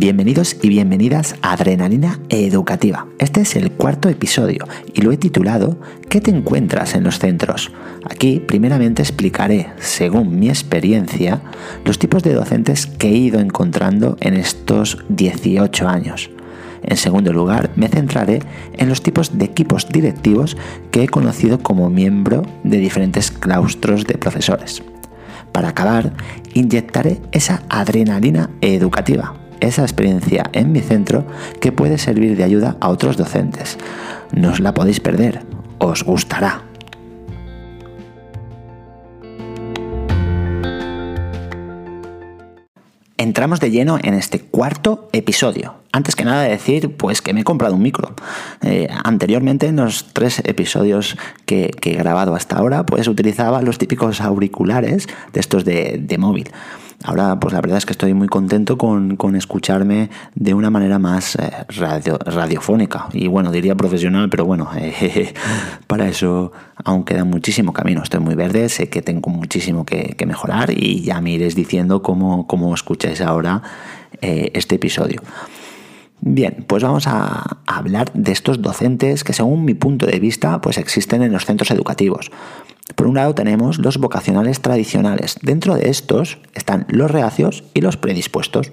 Bienvenidos y bienvenidas a Adrenalina Educativa. Este es el cuarto episodio y lo he titulado ¿Qué te encuentras en los centros? Aquí primeramente explicaré, según mi experiencia, los tipos de docentes que he ido encontrando en estos 18 años. En segundo lugar, me centraré en los tipos de equipos directivos que he conocido como miembro de diferentes claustros de profesores. Para acabar, inyectaré esa adrenalina educativa esa experiencia en mi centro que puede servir de ayuda a otros docentes. No os la podéis perder, os gustará. Entramos de lleno en este cuarto episodio. Antes que nada decir pues que me he comprado un micro. Eh, anteriormente en los tres episodios que, he grabado hasta ahora pues utilizaba los típicos auriculares de estos de, de móvil. Ahora, pues la verdad es que estoy muy contento con, escucharme de una manera más eh, radiofónica y bueno, diría profesional, pero bueno, eh, para eso aún queda muchísimo camino. Estoy muy verde, sé que tengo muchísimo que, mejorar y ya me iréis diciendo cómo, cómo escucháis ahora eh, este episodio. Bien, pues vamos a hablar de estos docentes que según mi punto de vista pues existen en los centros educativos. Por un lado tenemos los vocacionales tradicionales. Dentro de estos están los reacios y los predispuestos.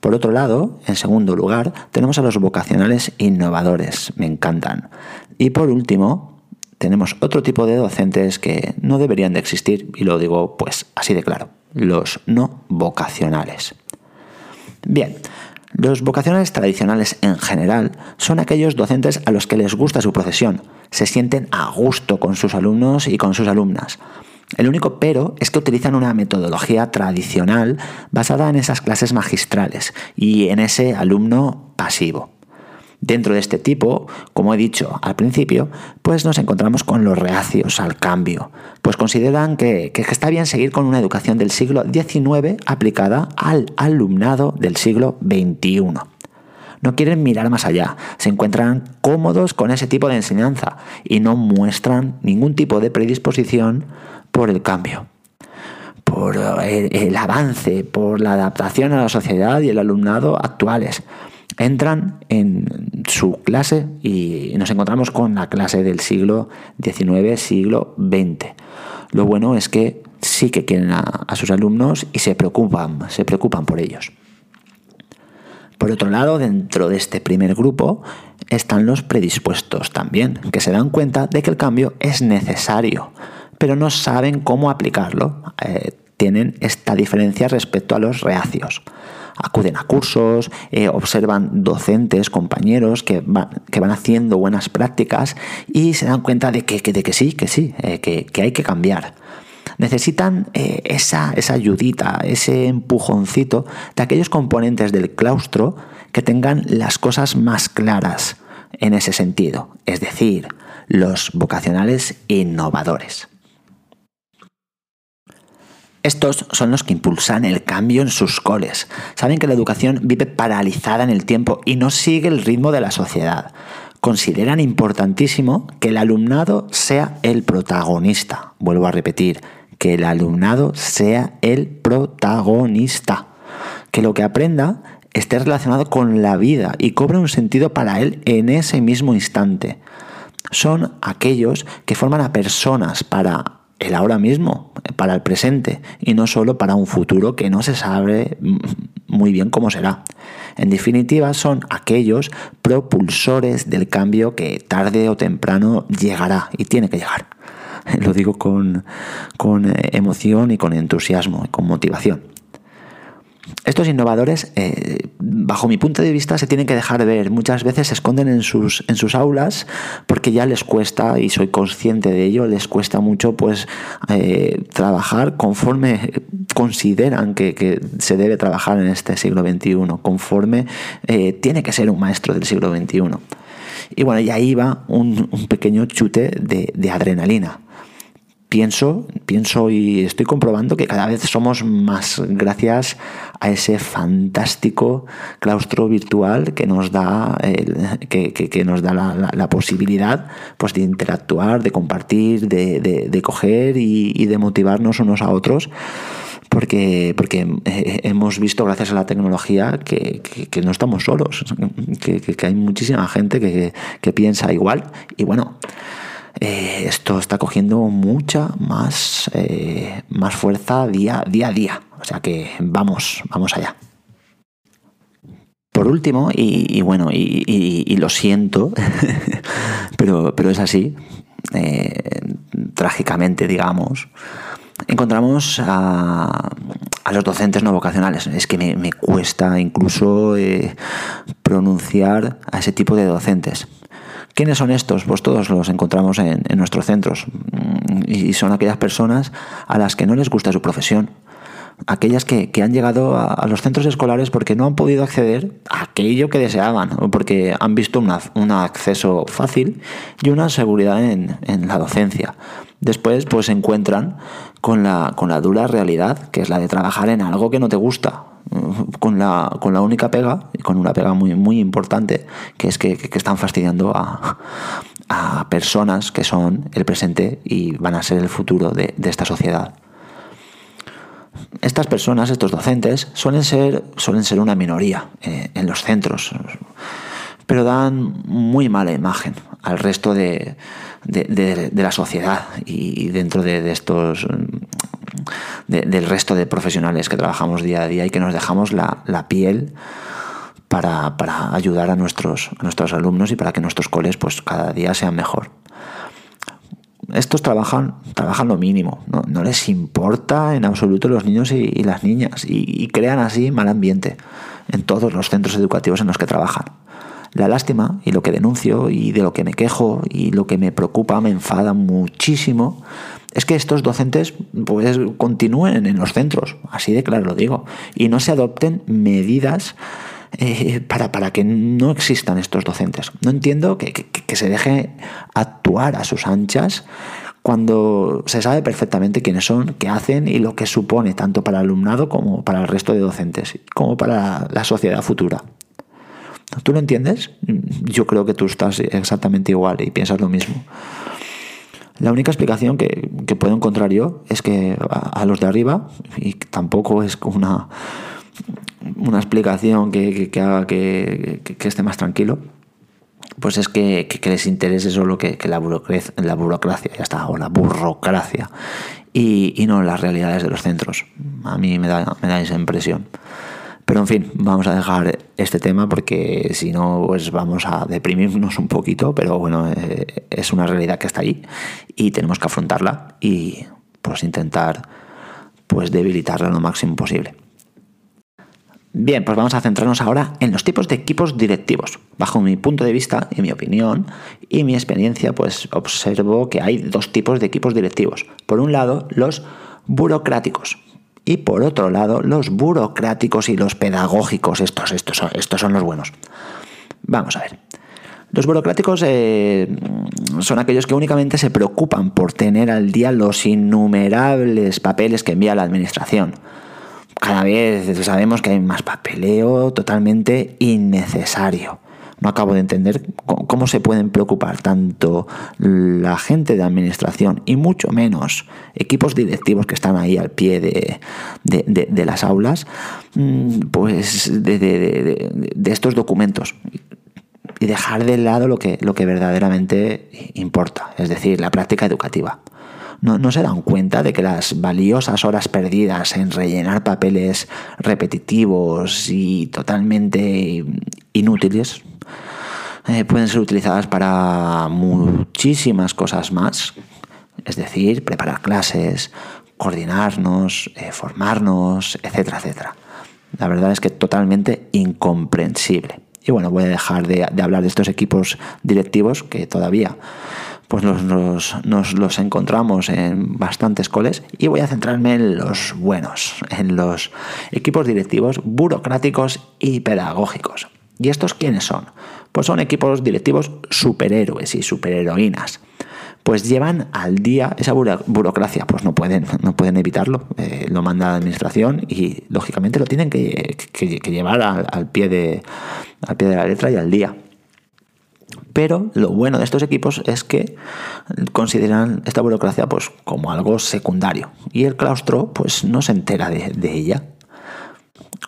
Por otro lado, en segundo lugar, tenemos a los vocacionales innovadores. Me encantan. Y por último, tenemos otro tipo de docentes que no deberían de existir, y lo digo pues así de claro, los no vocacionales. Bien, los vocacionales tradicionales en general son aquellos docentes a los que les gusta su profesión, se sienten a gusto con sus alumnos y con sus alumnas. El único pero es que utilizan una metodología tradicional basada en esas clases magistrales y en ese alumno pasivo. Dentro de este tipo, como he dicho al principio, pues nos encontramos con los reacios al cambio, pues consideran que, está bien seguir con una educación del siglo XIX aplicada al alumnado del siglo XXI. No quieren mirar más allá, se encuentran cómodos con ese tipo de enseñanza y no muestran ningún tipo de predisposición por el cambio. Por el, avance, por la adaptación a la sociedad y el alumnado actuales entran en su clase y nos encontramos con la clase del siglo XIX, siglo XX. Lo bueno es que sí que quieren a, sus alumnos y se preocupan, se preocupan por ellos. Por otro lado, dentro de este primer grupo están los predispuestos también, que se dan cuenta de que el cambio es necesario, pero no saben cómo aplicarlo. Eh, tienen esta diferencia respecto a los reacios acuden a cursos, eh, observan docentes, compañeros que, que, van haciendo buenas prácticas y se dan cuenta de que, que sí, que sí, eh, que, hay que cambiar. Necesitan eh, esa, esa ayudita, ese empujoncito de aquellos componentes del claustro que tengan las cosas más claras en ese sentido, es decir, los vocacionales innovadores. Estos son los que impulsan el cambio en sus coles. Saben que la educación vive paralizada en el tiempo y no sigue el ritmo de la sociedad. Consideran importantísimo que el alumnado sea el protagonista. Vuelvo a repetir, que el alumnado sea el protagonista. Que lo que aprenda esté relacionado con la vida y cobre un sentido para él en ese mismo instante. Son aquellos que forman a personas para el ahora mismo, para el presente, y no solo para un futuro que no se sabe muy bien cómo será. En definitiva, son aquellos propulsores del cambio que tarde o temprano llegará y tiene que llegar. Lo digo con, eh, emoción y con entusiasmo y con motivación. Estos innovadores eh, bajo mi punto de vista, se tienen que dejar de ver. Muchas veces se esconden en sus, en sus aulas porque ya les cuesta, y soy consciente de ello, les cuesta mucho pues eh, trabajar conforme consideran que, se debe trabajar en este siglo XXI, conforme eh, tiene que ser un maestro del siglo XXI. Y bueno, y ahí va un, pequeño chute de adrenalina pienso, pienso y estoy comprobando que cada vez somos más gracias a ese fantástico claustro virtual que nos da, que, nos da la, posibilidad pues, de interactuar, de compartir, de, coger y, de motivarnos unos a otros. Porque, porque hemos visto, gracias a la tecnología, que, no estamos solos, que, hay muchísima gente que, piensa igual. Y bueno, eh, esto está cogiendo mucha más, eh, más fuerza día, día a día. O sea que vamos, vamos allá. Por último, y, bueno, y, lo siento, pero, pero es así, eh, trágicamente, digamos, encontramos a, los docentes no vocacionales. Es que me, cuesta incluso pronunciar a ese tipo de docentes. ¿Quiénes son estos? Pues todos los encontramos en, nuestros centros mm, y son aquellas personas a las que no les gusta su profesión, aquellas que, han llegado a, los centros escolares porque no han podido acceder a aquello que deseaban, o porque han visto un acceso fácil y una seguridad en, la docencia. Después, pues se encuentran con la, con la dura realidad, que es la de trabajar en algo que no te gusta, con la, con la única pega, y con una pega muy, muy importante, que es que, están fastidiando a, personas que son el presente y van a ser el futuro de, esta sociedad. Estas personas, estos docentes, suelen ser, suelen ser una minoría eh, en los centros, pero dan muy mala imagen al resto de, la sociedad y dentro de, estos del resto de profesionales que trabajamos día a día y que nos dejamos la, piel para, ayudar a nuestros, nuestros alumnos y para que nuestros coles pues, cada día sean mejor. Estos trabajan, trabajan lo mínimo, no, les importa en absoluto los niños y, las niñas y crean así mal ambiente en todos los centros educativos en los que trabajan. La lástima y lo que denuncio y de lo que me quejo y lo que me preocupa, me enfada muchísimo, es que estos docentes pues continúen en los centros, así de claro lo digo, y no se adopten medidas eh, para, para, que no existan estos docentes. No entiendo que, que, se deje actuar a sus anchas cuando se sabe perfectamente quiénes son, qué hacen y lo que supone tanto para el alumnado como para el resto de docentes, como para la sociedad futura. ¿Tú lo entiendes? Yo creo que tú estás exactamente igual y piensas lo mismo. La única explicación que, puedo encontrar yo es que a, los de arriba, y tampoco es una, una explicación que, haga que, esté más tranquilo, pues es que, les interese solo que, la, burocracia, la burocracia, ya está, o la burocracia, y, y no las realidades de los centros. A mí me da, me da esa impresión. Pero en fin, vamos a dejar este tema porque si no, pues vamos a deprimirnos un poquito, pero bueno, eh, es una realidad que está ahí y tenemos que afrontarla y pues intentar pues debilitarla lo máximo posible. Bien, pues vamos a centrarnos ahora en los tipos de equipos directivos. Bajo mi punto de vista y mi opinión y mi experiencia, pues observo que hay dos tipos de equipos directivos. Por un lado, los burocráticos, y por otro lado, los burocráticos y los pedagógicos, estos, estos, son, estos son los buenos. Vamos a ver. Los burocráticos eh, son aquellos que únicamente se preocupan por tener al día los innumerables papeles que envía la administración. Cada vez sabemos que hay más papeleo totalmente innecesario no acabo de entender cómo se pueden preocupar tanto la gente de administración y mucho menos equipos directivos que están ahí al pie de, las aulas, mm, pues de, estos documentos y dejar de lado lo que, lo que verdaderamente importa, es decir, la práctica educativa. No, no, se dan cuenta de que las valiosas horas perdidas en rellenar papeles repetitivos y totalmente inútiles eh, pueden ser utilizadas para muchísimas cosas más, es decir, preparar clases, coordinarnos, eh, formarnos, etcétera, etcétera. La verdad es que totalmente incomprensible. Y bueno, voy a dejar de, hablar de estos equipos directivos que todavía pues nos, los encontramos en bastantes coles y voy a centrarme en los buenos, en los equipos directivos burocráticos y pedagógicos. ¿Y estos quiénes son? Pues son equipos directivos superhéroes y superheroínas pues llevan al día esa burocracia. Pues no pueden, no pueden evitarlo. Eh, lo manda la administración y lógicamente lo tienen que, llevar al, pie de, al pie de la letra y al día. Pero lo bueno de estos equipos es que consideran esta burocracia pues, como algo secundario y el claustro pues, no se entera de ella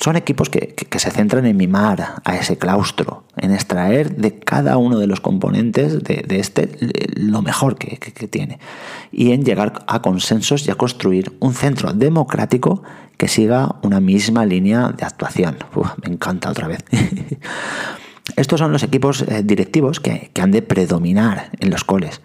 son equipos que, se centran en mimar a ese claustro, en extraer de cada uno de los componentes de, este lo mejor que, tiene y en llegar a consensos y a construir un centro democrático que siga una misma línea de actuación. me encanta otra vez. Estos son los equipos eh, directivos que, han de predominar en los coles,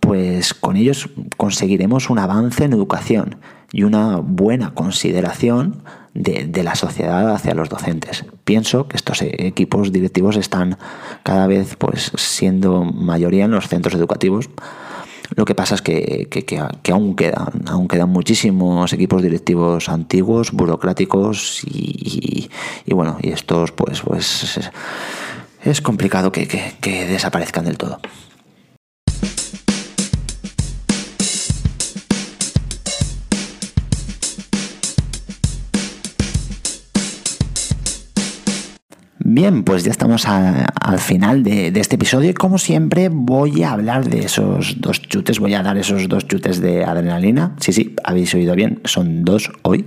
pues con ellos conseguiremos un avance en educación y una buena consideración de, la sociedad hacia los docentes. Pienso que estos equipos directivos están cada vez pues, siendo mayoría en los centros educativos. Lo que pasa es que, aún, quedan, aún quedan muchísimos equipos directivos antiguos, burocráticos y, bueno, y estos pues, pues es complicado que desaparezcan del todo. Bien, pues ya estamos al final de, este episodio y como siempre voy a hablar de esos dos chutes, voy a dar esos dos chutes de adrenalina. Sí, sí, habéis oído bien, son dos hoy,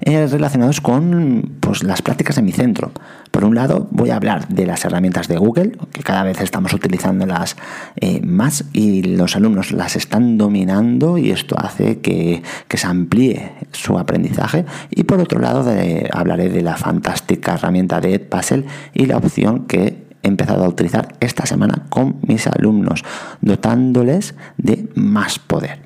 eh, relacionados con pues, las prácticas en mi centro. Por un lado, voy a hablar de las herramientas de Google, que cada vez estamos utilizándolas eh, más y los alumnos las están dominando y esto hace que, se amplíe su aprendizaje. Y por otro lado, hablaré de la fantástica herramienta de Edpuzzle y la opción que he empezado a utilizar esta semana con mis alumnos, dotándoles de más poder.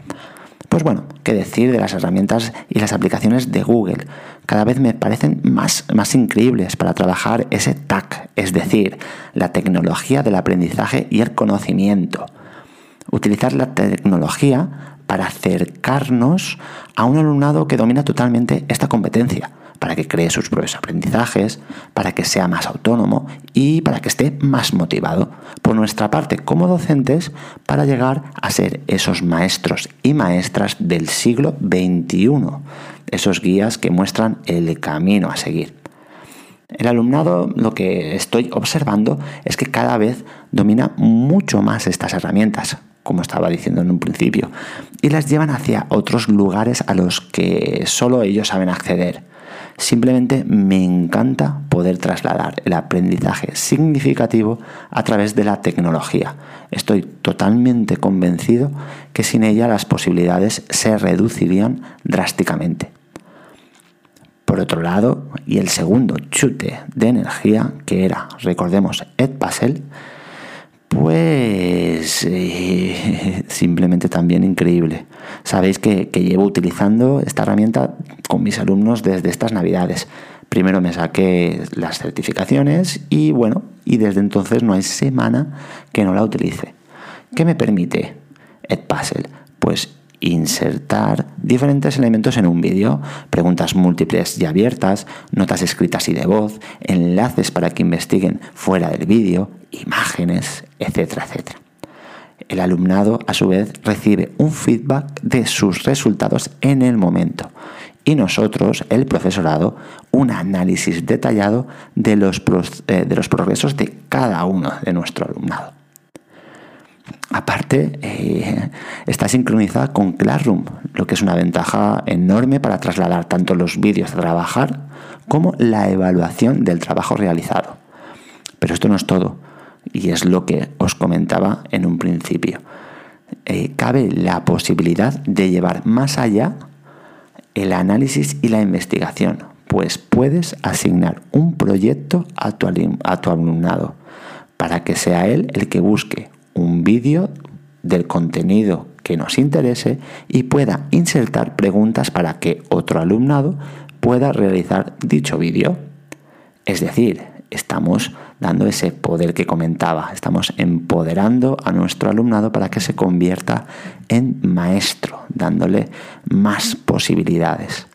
Pues bueno, qué decir de las herramientas y las aplicaciones de Google. Cada vez me parecen más, más increíbles para trabajar ese TAC, es decir, la tecnología del aprendizaje y el conocimiento. Utilizar la tecnología para acercarnos a un alumnado que domina totalmente esta competencia para que cree sus propios aprendizajes, para que sea más autónomo y para que esté más motivado. Por nuestra parte, como docentes, para llegar a ser esos maestros y maestras del siglo XXI, esos guías que muestran el camino a seguir. El alumnado, lo que estoy observando es que cada vez domina mucho más estas herramientas, como estaba diciendo en un principio, y las llevan hacia otros lugares a los que solo ellos saben acceder. Simplemente me encanta poder trasladar el aprendizaje significativo a través de la tecnología. Estoy totalmente convencido que sin ella las posibilidades se reducirían drásticamente. Por otro lado, y el segundo chute de energía, que era, recordemos, Ed Puzzle, pues eh, simplemente también increíble. Sabéis que, llevo utilizando esta herramienta con mis alumnos desde estas navidades. Primero me saqué las certificaciones y bueno, y desde entonces no hay semana que no la utilice. ¿Qué me permite Edpuzzle? Pues insertar diferentes elementos en un vídeo, preguntas múltiples y abiertas, notas escritas y de voz, enlaces para que investiguen fuera del vídeo, imágenes, etcétera, etcétera. El alumnado, a su vez, recibe un feedback de sus resultados en el momento y nosotros, el profesorado, un análisis detallado de los, eh, de los progresos de cada uno de nuestro alumnado. Aparte, eh, está sincronizada con Classroom, lo que es una ventaja enorme para trasladar tanto los vídeos a trabajar como la evaluación del trabajo realizado. Pero esto no es todo, y es lo que os comentaba en un principio. Eh, cabe la posibilidad de llevar más allá el análisis y la investigación, pues puedes asignar un proyecto a tu, a tu alumnado para que sea él el que busque un vídeo del contenido que nos interese y pueda insertar preguntas para que otro alumnado pueda realizar dicho vídeo. Es decir, estamos dando ese poder que comentaba, estamos empoderando a nuestro alumnado para que se convierta en maestro, dándole más posibilidades.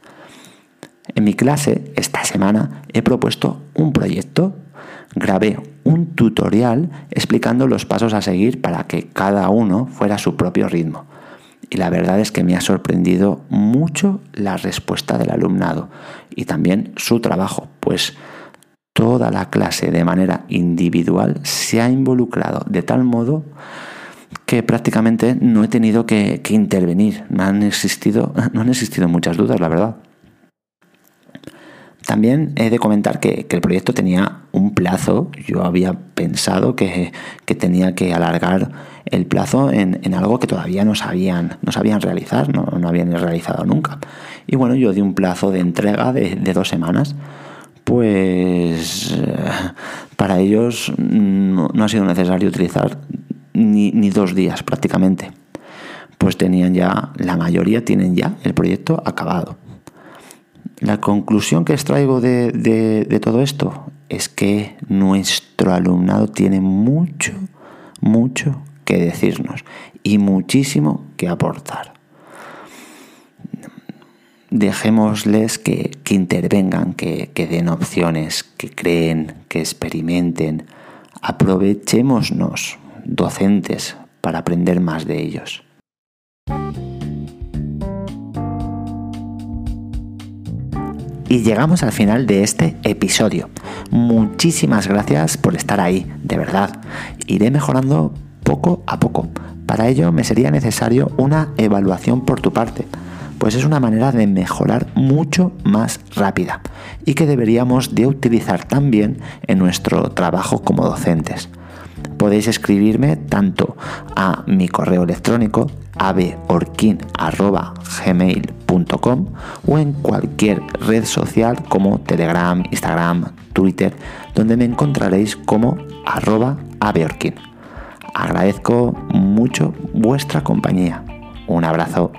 En mi clase, esta semana, he propuesto un proyecto. Grabé un tutorial explicando los pasos a seguir para que cada uno fuera a su propio ritmo. Y la verdad es que me ha sorprendido mucho la respuesta del alumnado y también su trabajo, pues toda la clase de manera individual se ha involucrado de tal modo que prácticamente no he tenido que, intervenir. No han, existido, no han existido muchas dudas, la verdad. También he de comentar que, el proyecto tenía un plazo. Yo había pensado que, tenía que alargar el plazo en, algo que todavía no sabían, no sabían realizar, no, no, habían realizado nunca. Y bueno, yo di un plazo de entrega de, dos semanas. Pues eh, para ellos no, ha sido necesario utilizar ni, ni dos días prácticamente. Pues tenían ya, la mayoría tienen ya el proyecto acabado. La conclusión que extraigo de, de, todo esto es que nuestro alumnado tiene mucho, mucho que decirnos y muchísimo que aportar. Dejémosles que, que intervengan, que, que, den opciones, que creen, que experimenten. Aprovechémonos, docentes, para aprender más de ellos. Y llegamos al final de este episodio. Muchísimas gracias por estar ahí, de verdad. Iré mejorando poco a poco. Para ello me sería necesario una evaluación por tu parte, pues es una manera de mejorar mucho más rápida y que deberíamos de utilizar también en nuestro trabajo como docentes. Podéis escribirme tanto a mi correo electrónico aveorkin.gmail.com o en cualquier red social como Telegram, Instagram, Twitter, donde me encontraréis como arroba. Agradezco mucho vuestra compañía. Un abrazo.